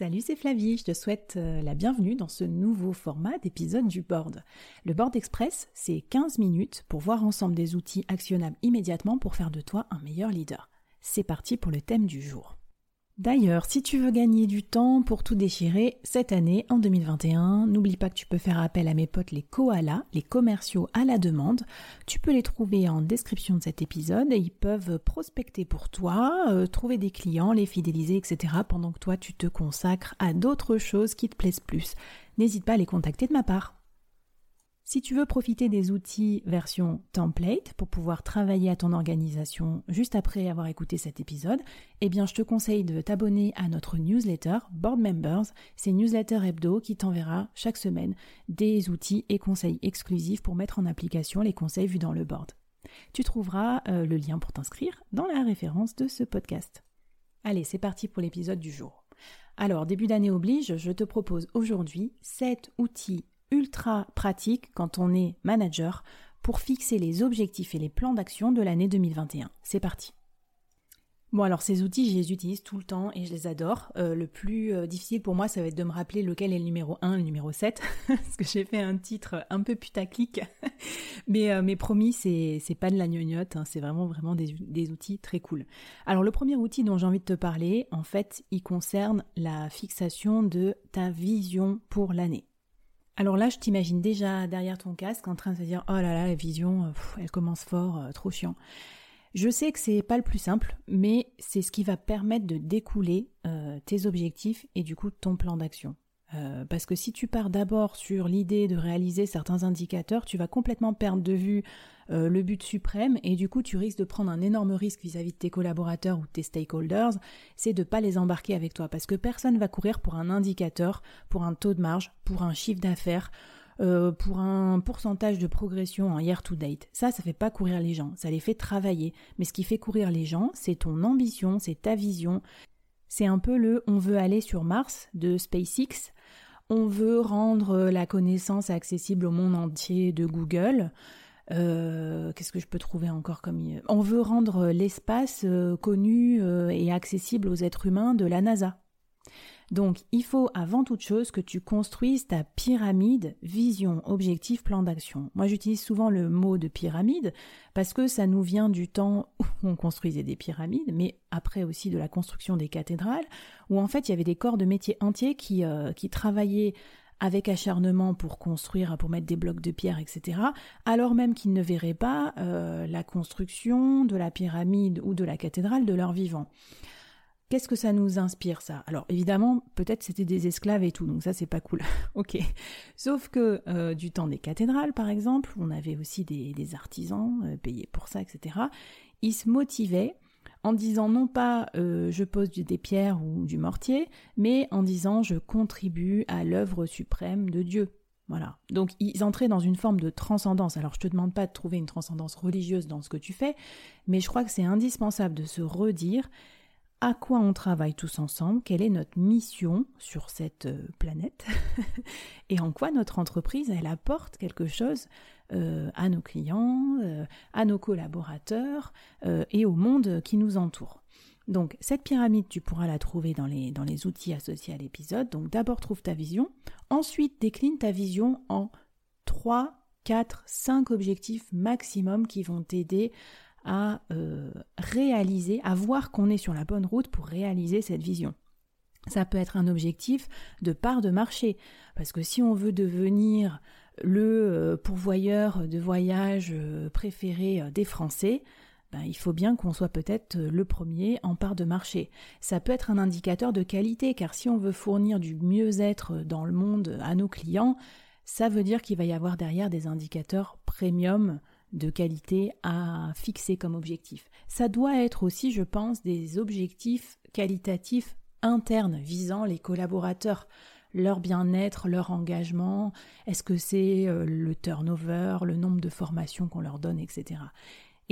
Salut, c'est Flavie, je te souhaite euh, la bienvenue dans ce nouveau format d'épisode du board. Le board express, c'est 15 minutes pour voir ensemble des outils actionnables immédiatement pour faire de toi un meilleur leader. C'est parti pour le thème du jour. D'ailleurs, si tu veux gagner du temps pour tout déchirer cette année, en 2021, n'oublie pas que tu peux faire appel à mes potes les koalas, les commerciaux à la demande. Tu peux les trouver en description de cet épisode et ils peuvent prospecter pour toi, euh, trouver des clients, les fidéliser, etc. pendant que toi tu te consacres à d'autres choses qui te plaisent plus. N'hésite pas à les contacter de ma part. Si tu veux profiter des outils version template pour pouvoir travailler à ton organisation juste après avoir écouté cet épisode, eh bien je te conseille de t'abonner à notre newsletter Board Members. C'est newsletter hebdo qui t'enverra chaque semaine des outils et conseils exclusifs pour mettre en application les conseils vus dans le board. Tu trouveras euh, le lien pour t'inscrire dans la référence de ce podcast. Allez, c'est parti pour l'épisode du jour. Alors, début d'année oblige, je te propose aujourd'hui 7 outils ultra pratique quand on est manager pour fixer les objectifs et les plans d'action de l'année 2021. C'est parti. Bon alors ces outils, je les utilise tout le temps et je les adore. Euh, le plus euh, difficile pour moi, ça va être de me rappeler lequel est le numéro 1 le numéro 7, parce que j'ai fait un titre un peu putaclic. mais, euh, mais promis, c'est, pas de la gnognotte, hein, c'est vraiment vraiment des, outils très cool. Alors le premier outil dont j'ai envie de te parler, en fait, il concerne la fixation de ta vision pour l'année. Alors là, je t'imagine déjà derrière ton casque en train de se dire oh là là, la vision, euh, elle commence fort, euh, trop chiant. Je sais que c'est pas le plus simple, mais c'est ce qui va permettre de découler euh, tes objectifs et du coup ton plan d'action. Parce que si tu pars d'abord sur l'idée de réaliser certains indicateurs, tu vas complètement perdre de vue euh, le but suprême et du coup tu risques de prendre un énorme risque vis-à-vis de tes collaborateurs ou de tes stakeholders, c'est de pas les embarquer avec toi parce que personne va courir pour un indicateur, pour un taux de marge, pour un chiffre d'affaires, euh, pour un pourcentage de progression en year to date. Ça, ça fait pas courir les gens, ça les fait travailler. Mais ce qui fait courir les gens, c'est ton ambition, c'est ta vision. C'est un peu le on veut aller sur Mars de SpaceX on veut rendre la connaissance accessible au monde entier de Google. Euh, qu'est-ce que je peux trouver encore comme on veut rendre l'espace euh, connu euh, et accessible aux êtres humains de la NASA. Donc, il faut avant toute chose que tu construises ta pyramide vision, objectif, plan d'action. Moi, j'utilise souvent le mot de pyramide parce que ça nous vient du temps où on construisait des pyramides, mais après aussi de la construction des cathédrales, où en fait il y avait des corps de métiers entiers qui, euh, qui travaillaient avec acharnement pour construire, pour mettre des blocs de pierre, etc., alors même qu'ils ne verraient pas euh, la construction de la pyramide ou de la cathédrale de leur vivant. Qu'est-ce que ça nous inspire ça? Alors évidemment, peut-être c'était des esclaves et tout, donc ça c'est pas cool. ok. Sauf que euh, du temps des cathédrales, par exemple, on avait aussi des, artisans euh, payés pour ça, etc. Ils se motivaient en disant non pas euh, je pose des pierres ou du mortier, mais en disant je contribue à l'œuvre suprême de Dieu. Voilà. Donc ils entraient dans une forme de transcendance. Alors je te demande pas de trouver une transcendance religieuse dans ce que tu fais, mais je crois que c'est indispensable de se redire à quoi on travaille tous ensemble, quelle est notre mission sur cette euh, planète et en quoi notre entreprise elle apporte quelque chose euh, à nos clients, euh, à nos collaborateurs et au monde qui nous entoure. Donc cette pyramide, tu pourras la trouver dans les, dans les outils associés à l'épisode. Donc d'abord trouve ta vision, ensuite décline ta vision en 3, 4, 5 objectifs maximum qui vont t'aider à euh, réaliser, à voir qu'on est sur la bonne route pour réaliser cette vision. Ça peut être un objectif de part de marché, parce que si on veut devenir le euh, pourvoyeur de voyage euh, préféré des Français, ben, il faut bien qu'on soit peut-être le premier en part de marché. Ça peut être un indicateur de qualité, car si on veut fournir du mieux-être dans le monde à nos clients, ça veut dire qu'il va y avoir derrière des indicateurs premium de qualité à fixer comme objectif. Ça doit être aussi, je pense, des objectifs qualitatifs internes visant les collaborateurs, leur bien-être, leur engagement, est-ce que c'est euh, le turnover, le nombre de formations qu'on leur donne, etc.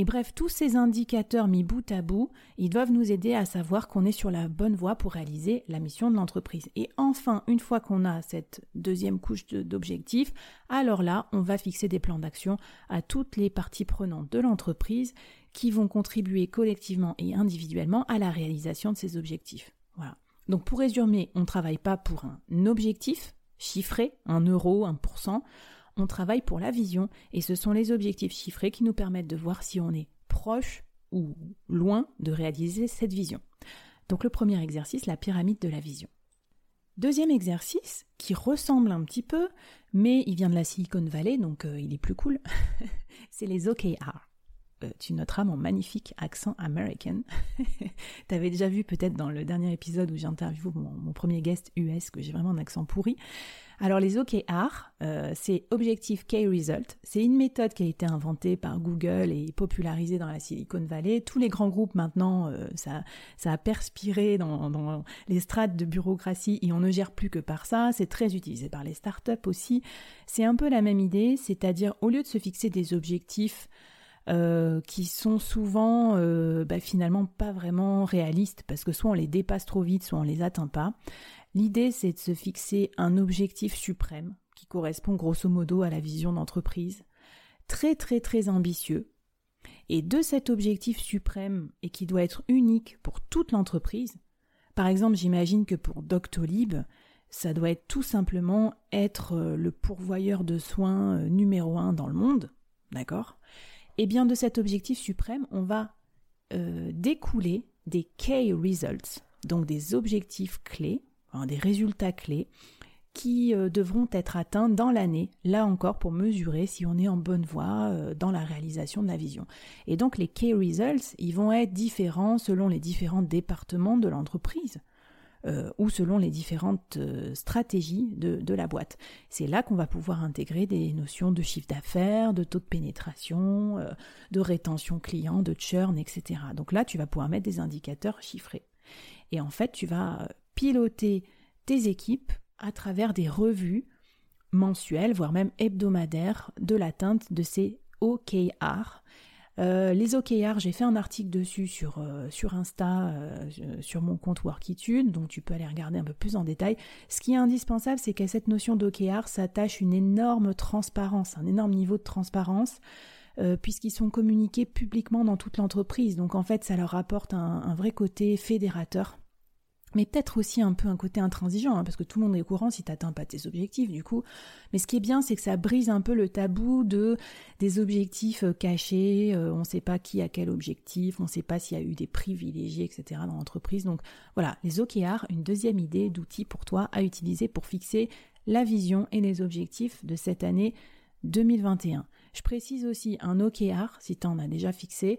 Et bref, tous ces indicateurs mis bout à bout, ils doivent nous aider à savoir qu'on est sur la bonne voie pour réaliser la mission de l'entreprise. Et enfin, une fois qu'on a cette deuxième couche d'objectifs, alors là, on va fixer des plans d'action à toutes les parties prenantes de l'entreprise qui vont contribuer collectivement et individuellement à la réalisation de ces objectifs. Voilà. Donc pour résumer, on ne travaille pas pour un objectif chiffré, un euro, un pourcent, on travaille pour la vision et ce sont les objectifs chiffrés qui nous permettent de voir si on est proche ou loin de réaliser cette vision. Donc le premier exercice, la pyramide de la vision. Deuxième exercice, qui ressemble un petit peu, mais il vient de la Silicon Valley, donc euh, il est plus cool, c'est les OKR. Euh, tu noteras mon magnifique accent américain. tu avais déjà vu peut-être dans le dernier épisode où mon, mon premier guest US que j'ai vraiment un accent pourri. Alors les OKR, euh, c'est Objective Key Result. C'est une méthode qui a été inventée par Google et popularisée dans la Silicon Valley. Tous les grands groupes maintenant, euh, ça, ça a perspiré dans, dans, les strates de bureaucratie et on ne gère plus que par ça. C'est très utilisé par les startups aussi. C'est un peu la même idée, c'est-à-dire au lieu de se fixer des objectifs euh, qui sont souvent euh, bah, finalement pas vraiment réalistes parce que soit on les dépasse trop vite, soit on les atteint pas. L'idée c'est de se fixer un objectif suprême qui correspond grosso modo à la vision d'entreprise, très très très ambitieux. Et de cet objectif suprême et qui doit être unique pour toute l'entreprise, par exemple j'imagine que pour Doctolib, ça doit être tout simplement être euh, le pourvoyeur de soins numéro un dans le monde, d'accord? Et eh bien, de cet objectif suprême, on va euh, découler des key results, donc des objectifs clés, des résultats clés, qui euh, devront être atteints dans l'année, là encore pour mesurer si on est en bonne voie euh, dans la réalisation de la vision. Et donc les key results, ils vont être différents selon les différents départements de l'entreprise. Euh, ou selon les différentes euh, stratégies de, la boîte. C'est là qu'on va pouvoir intégrer des notions de chiffre d'affaires, de taux de pénétration, euh, de rétention client, de churn, etc. Donc là, tu vas pouvoir mettre des indicateurs chiffrés. Et en fait, tu vas piloter tes équipes à travers des revues mensuelles, voire même hebdomadaires, de l'atteinte de ces OKR, euh, les OKR, j'ai fait un article dessus sur, euh, sur Insta, euh, sur mon compte Workitude, donc tu peux aller regarder un peu plus en détail. Ce qui est indispensable, c'est qu'à cette notion d'OKR s'attache une énorme transparence, un énorme niveau de transparence, puisqu'ils sont communiqués publiquement dans toute l'entreprise. Donc en fait, ça leur apporte un vrai côté fédérateur mais peut-être aussi un peu un côté intransigeant, hein, parce que tout le monde est au courant si tu n'atteins pas tes objectifs, du coup. Mais ce qui est bien, c'est que ça brise un peu le tabou de des objectifs euh, cachés, euh, on ne sait pas qui a quel objectif, on ne sait pas s'il y a eu des privilégiés, etc. dans l'entreprise. Donc voilà, les OKR, une deuxième idée d'outil pour toi à utiliser pour fixer la vision et les objectifs de cette année 2021. Je précise aussi un OKR, si tu en as déjà fixé,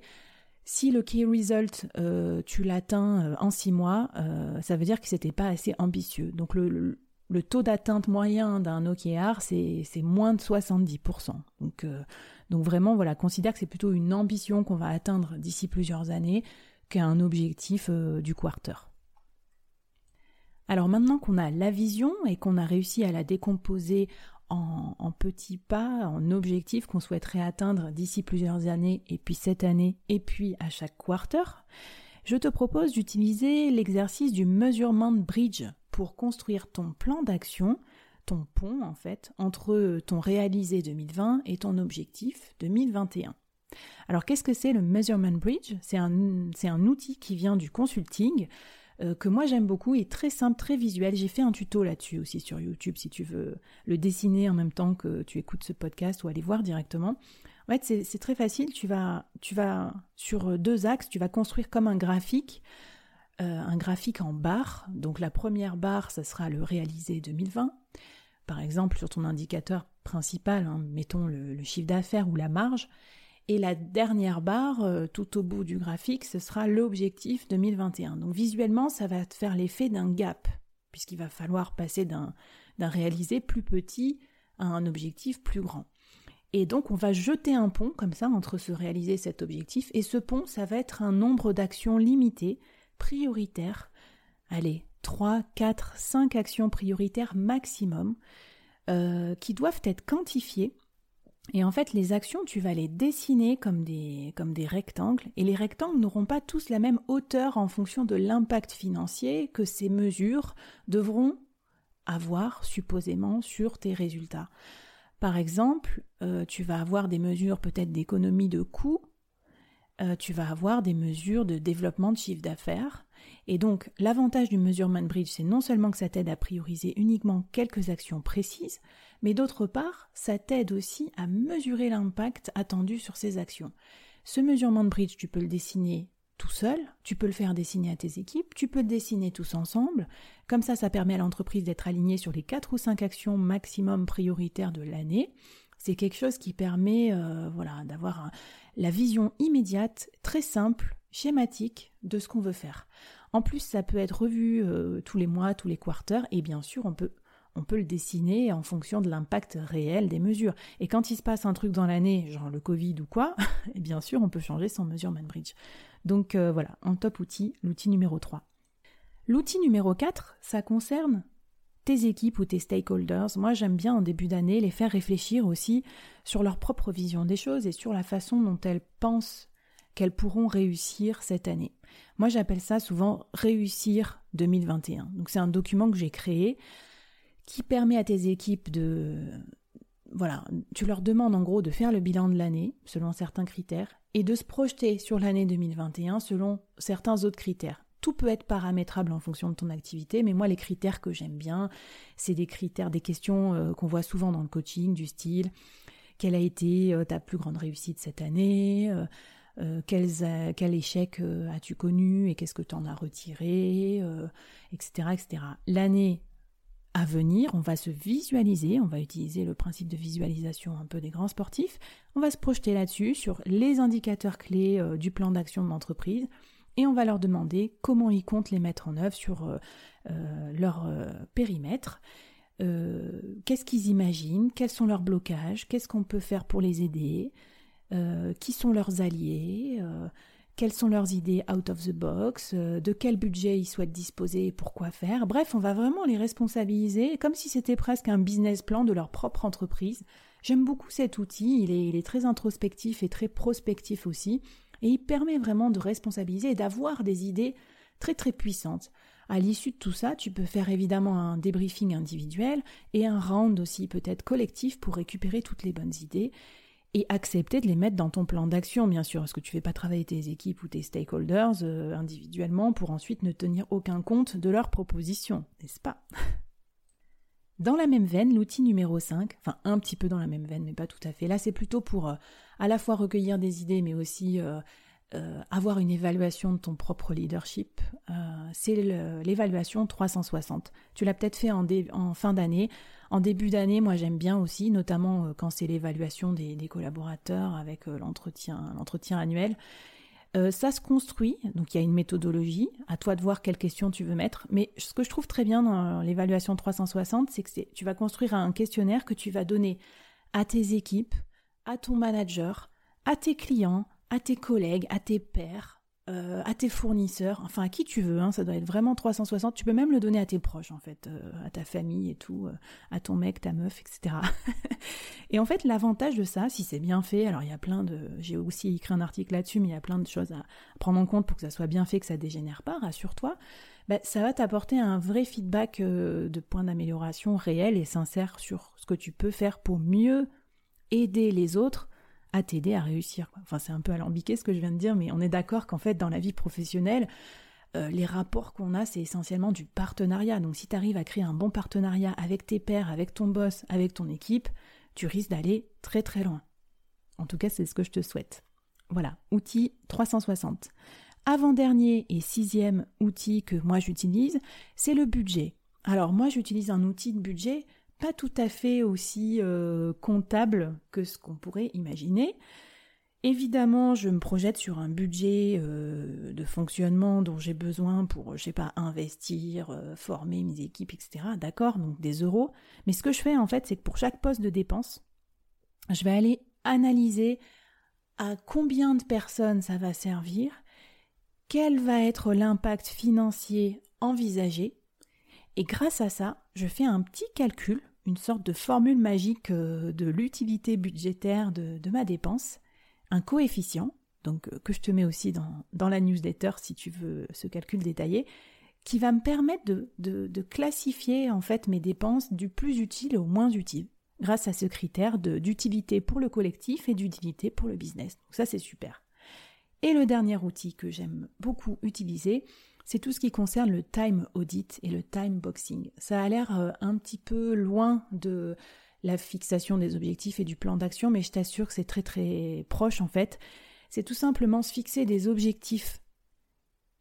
si le key result, euh, tu l'atteins euh, en six mois, euh, ça veut dire que c'était pas assez ambitieux. Donc le, taux d'atteinte moyen d'un OKR, c'est moins de 70%. Donc, donc vraiment, voilà, considère que c'est plutôt une ambition qu'on va atteindre d'ici plusieurs années qu'un objectif du quarter. Alors maintenant qu'on a la vision et qu'on a réussi à la décomposer en, petits pas, en objectifs qu'on souhaiterait atteindre d'ici plusieurs années, et puis cette année, et puis à chaque quarter, je te propose d'utiliser l'exercice du measurement bridge pour construire ton plan d'action, ton pont en fait, entre ton réalisé 2020 et ton objectif 2021. Alors qu'est-ce que c'est le measurement bridge? C'est un, un outil qui vient du consulting euh, que moi j'aime beaucoup et très simple, très visuel. J'ai fait un tuto là-dessus aussi sur YouTube si tu veux le dessiner en même temps que tu écoutes ce podcast ou aller voir directement. En fait, c'est très facile. Tu vas, tu vas sur deux axes, tu vas construire comme un graphique. Euh, un graphique en barres. Donc la première barre, ça sera le réalisé 2020. Par exemple, sur ton indicateur principal, hein, mettons le chiffre d'affaires ou la marge. Et la dernière barre, euh, tout au bout du graphique, ce sera l'objectif 2021. Donc visuellement, ça va faire l'effet d'un gap, puisqu'il va falloir passer d'un réalisé plus petit à un objectif plus grand. Et donc on va jeter un pont comme ça entre ce réaliser cet objectif, et ce pont, ça va être un nombre d'actions limitées, prioritaires. Allez, 3, 4, 5 actions prioritaires maximum, euh, qui doivent être quantifiées et en fait, les actions, tu vas les dessiner comme des, rectangles, et les rectangles n'auront pas tous la même hauteur en fonction de l'impact financier que ces mesures devront avoir supposément sur tes résultats. Par exemple, euh, tu vas avoir des mesures peut-être d'économie de coûts, euh, tu vas avoir des mesures de développement de chiffre d'affaires. Et donc, l'avantage du Measurement Bridge, c'est non seulement que ça t'aide à prioriser uniquement quelques actions précises, mais d'autre part, ça t'aide aussi à mesurer l'impact attendu sur ces actions. Ce Measurement Bridge, tu peux le dessiner tout seul, tu peux le faire dessiner à tes équipes, tu peux le dessiner tous ensemble. Comme ça, ça permet à l'entreprise d'être alignée sur les 4 ou 5 actions maximum prioritaires de l'année. C'est quelque chose qui permet euh, voilà, d'avoir la vision immédiate, très simple, schématique de ce qu'on veut faire. En plus, ça peut être revu euh, tous les mois, tous les quarters, et bien sûr, on peut, le dessiner en fonction de l'impact réel des mesures. Et quand il se passe un truc dans l'année, genre le Covid ou quoi, et bien sûr, on peut changer son mesure Manbridge. Donc euh, voilà, en top outil, l'outil numéro 3. L'outil numéro 4, ça concerne tes équipes ou tes stakeholders. Moi, j'aime bien en début d'année les faire réfléchir aussi sur leur propre vision des choses et sur la façon dont elles pensent qu'elles pourront réussir cette année. Moi, j'appelle ça souvent réussir 2021. Donc, c'est un document que j'ai créé qui permet à tes équipes de voilà, tu leur demandes en gros de faire le bilan de l'année selon certains critères et de se projeter sur l'année 2021 selon certains autres critères. Tout peut être paramétrable en fonction de ton activité, mais moi les critères que j'aime bien, c'est des critères, des questions euh, qu'on voit souvent dans le coaching du style quelle a été euh, ta plus grande réussite cette année, euh, quel échec as-tu connu et qu'est-ce que tu en as retiré, etc. etc. L'année à venir, on va se visualiser, on va utiliser le principe de visualisation un peu des grands sportifs, on va se projeter là-dessus sur les indicateurs clés euh, du plan d'action de l'entreprise et on va leur demander comment ils comptent les mettre en œuvre sur euh, euh, leur périmètre, qu'est-ce qu'ils imaginent, quels sont leurs blocages, qu'est-ce qu'on peut faire pour les aider, qui sont leurs alliés, quelles sont leurs idées out of the box, euh, de quel budget ils souhaitent disposer et pourquoi faire. Bref, on va vraiment les responsabiliser comme si c'était presque un business plan de leur propre entreprise. J'aime beaucoup cet outil, il est, il est, très introspectif et très prospectif aussi, et il permet vraiment de responsabiliser et d'avoir des idées très très puissantes. À l'issue de tout ça, tu peux faire évidemment un débriefing individuel et un round aussi peut-être collectif pour récupérer toutes les bonnes idées et accepter de les mettre dans ton plan d'action, bien sûr, parce que tu ne fais pas travailler tes équipes ou tes stakeholders euh, individuellement pour ensuite ne tenir aucun compte de leurs propositions, n'est-ce pas? Dans la même veine, l'outil numéro 5, enfin un petit peu dans la même veine, mais pas tout à fait, là c'est plutôt pour euh, à la fois recueillir des idées, mais aussi euh, avoir une évaluation de ton propre leadership, c'est l'évaluation 360. Tu l'as peut-être fait en, en fin d'année. En début d'année, moi j'aime bien aussi, notamment euh, quand c'est l'évaluation des, collaborateurs avec euh, l'entretien, annuel. Euh, ça se construit, donc il y a une méthodologie, à toi de voir quelles questions tu veux mettre, mais ce que je trouve très bien dans l'évaluation 360, c'est que tu vas construire un questionnaire que tu vas donner à tes équipes, à ton manager, à tes clients, à tes collègues, à tes pairs, euh, à tes fournisseurs, enfin à qui tu veux, hein, ça doit être vraiment 360. Tu peux même le donner à tes proches, en fait, euh, à ta famille et tout, euh, à ton mec, ta meuf, etc. et en fait, l'avantage de ça, si c'est bien fait, alors il y a plein de. J'ai aussi écrit un article là-dessus, mais il y a plein de choses à prendre en compte pour que ça soit bien fait, que ça dégénère pas, rassure-toi. Bah, ça va t'apporter un vrai feedback de points d'amélioration réels et sincères sur ce que tu peux faire pour mieux aider les autres à t'aider à réussir. Enfin, c'est un peu alambiqué ce que je viens de dire, mais on est d'accord qu'en fait, dans la vie professionnelle, euh, les rapports qu'on a, c'est essentiellement du partenariat. Donc, si tu arrives à créer un bon partenariat avec tes pairs, avec ton boss, avec ton équipe, tu risques d'aller très très loin. En tout cas, c'est ce que je te souhaite. Voilà, outil 360. Avant-dernier et sixième outil que moi j'utilise, c'est le budget. Alors moi j'utilise un outil de budget pas tout à fait aussi euh, comptable que ce qu'on pourrait imaginer. Évidemment, je me projette sur un budget euh, de fonctionnement dont j'ai besoin pour, je sais pas, investir, euh, former mes équipes, etc. D'accord, donc des euros. Mais ce que je fais en fait, c'est que pour chaque poste de dépense, je vais aller analyser à combien de personnes ça va servir, quel va être l'impact financier envisagé, et grâce à ça, je fais un petit calcul une sorte de formule magique euh, de l'utilité budgétaire de, ma dépense, un coefficient, donc euh, que je te mets aussi dans, la newsletter si tu veux ce calcul détaillé, qui va me permettre de, de, classifier en fait mes dépenses du plus utile au moins utile, grâce à ce critère d'utilité pour le collectif et d'utilité pour le business. Donc ça c'est super. Et le dernier outil que j'aime beaucoup utiliser, c'est tout ce qui concerne le time audit et le time boxing. Ça a l'air euh, un petit peu loin de la fixation des objectifs et du plan d'action, mais je t'assure que c'est très très proche en fait. C'est tout simplement se fixer des objectifs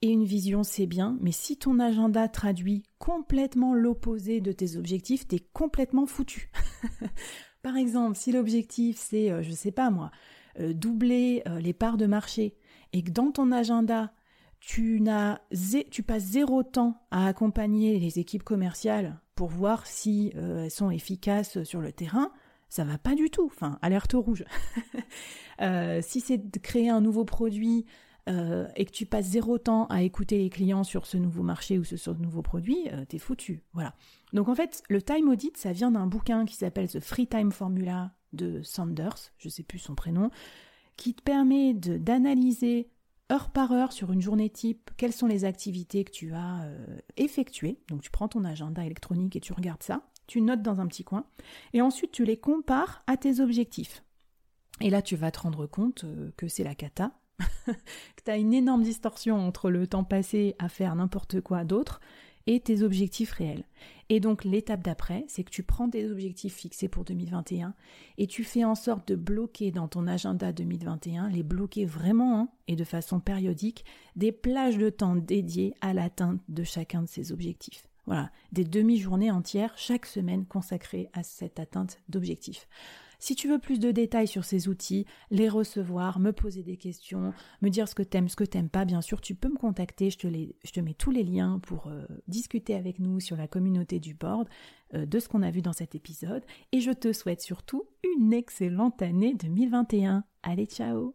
et une vision, c'est bien, mais si ton agenda traduit complètement l'opposé de tes objectifs, t'es complètement foutu. Par exemple, si l'objectif c'est, euh, je sais pas moi, euh, doubler les parts de marché et que dans ton agenda, tu, tu passes zéro temps à accompagner les équipes commerciales pour voir si elles sont efficaces sur le terrain, ça va pas du tout. Enfin, alerte rouge. si c'est de créer un nouveau produit euh, et que tu passes zéro temps à écouter les clients sur ce nouveau marché ou sur ce nouveau produit, euh, t'es foutu. Voilà. Donc en fait, le time audit, ça vient d'un bouquin qui s'appelle The Free Time Formula de Sanders, je sais plus son prénom, qui te permet d'analyser heure par heure sur une journée type quelles sont les activités que tu as euh, effectuées. Donc tu prends ton agenda électronique et tu regardes ça, tu notes dans un petit coin, et ensuite tu les compares à tes objectifs. Et là, tu vas te rendre compte que c'est la cata, que tu as une énorme distorsion entre le temps passé à faire n'importe quoi d'autre et tes objectifs réels. Et donc l'étape d'après, c'est que tu prends tes objectifs fixés pour 2021 et tu fais en sorte de bloquer dans ton agenda 2021, les bloquer vraiment hein, et de façon périodique, des plages de temps dédiées à l'atteinte de chacun de ces objectifs. Voilà, des demi-journées entières chaque semaine consacrées à cette atteinte d'objectifs. Si tu veux plus de détails sur ces outils, les recevoir, me poser des questions, me dire ce que t'aimes, ce que t'aimes pas, bien sûr, tu peux me contacter. Je te, mets tous les liens pour euh, discuter avec nous sur la communauté du board euh, de ce qu'on a vu dans cet épisode. Et je te souhaite surtout une excellente année 2021. Allez, ciao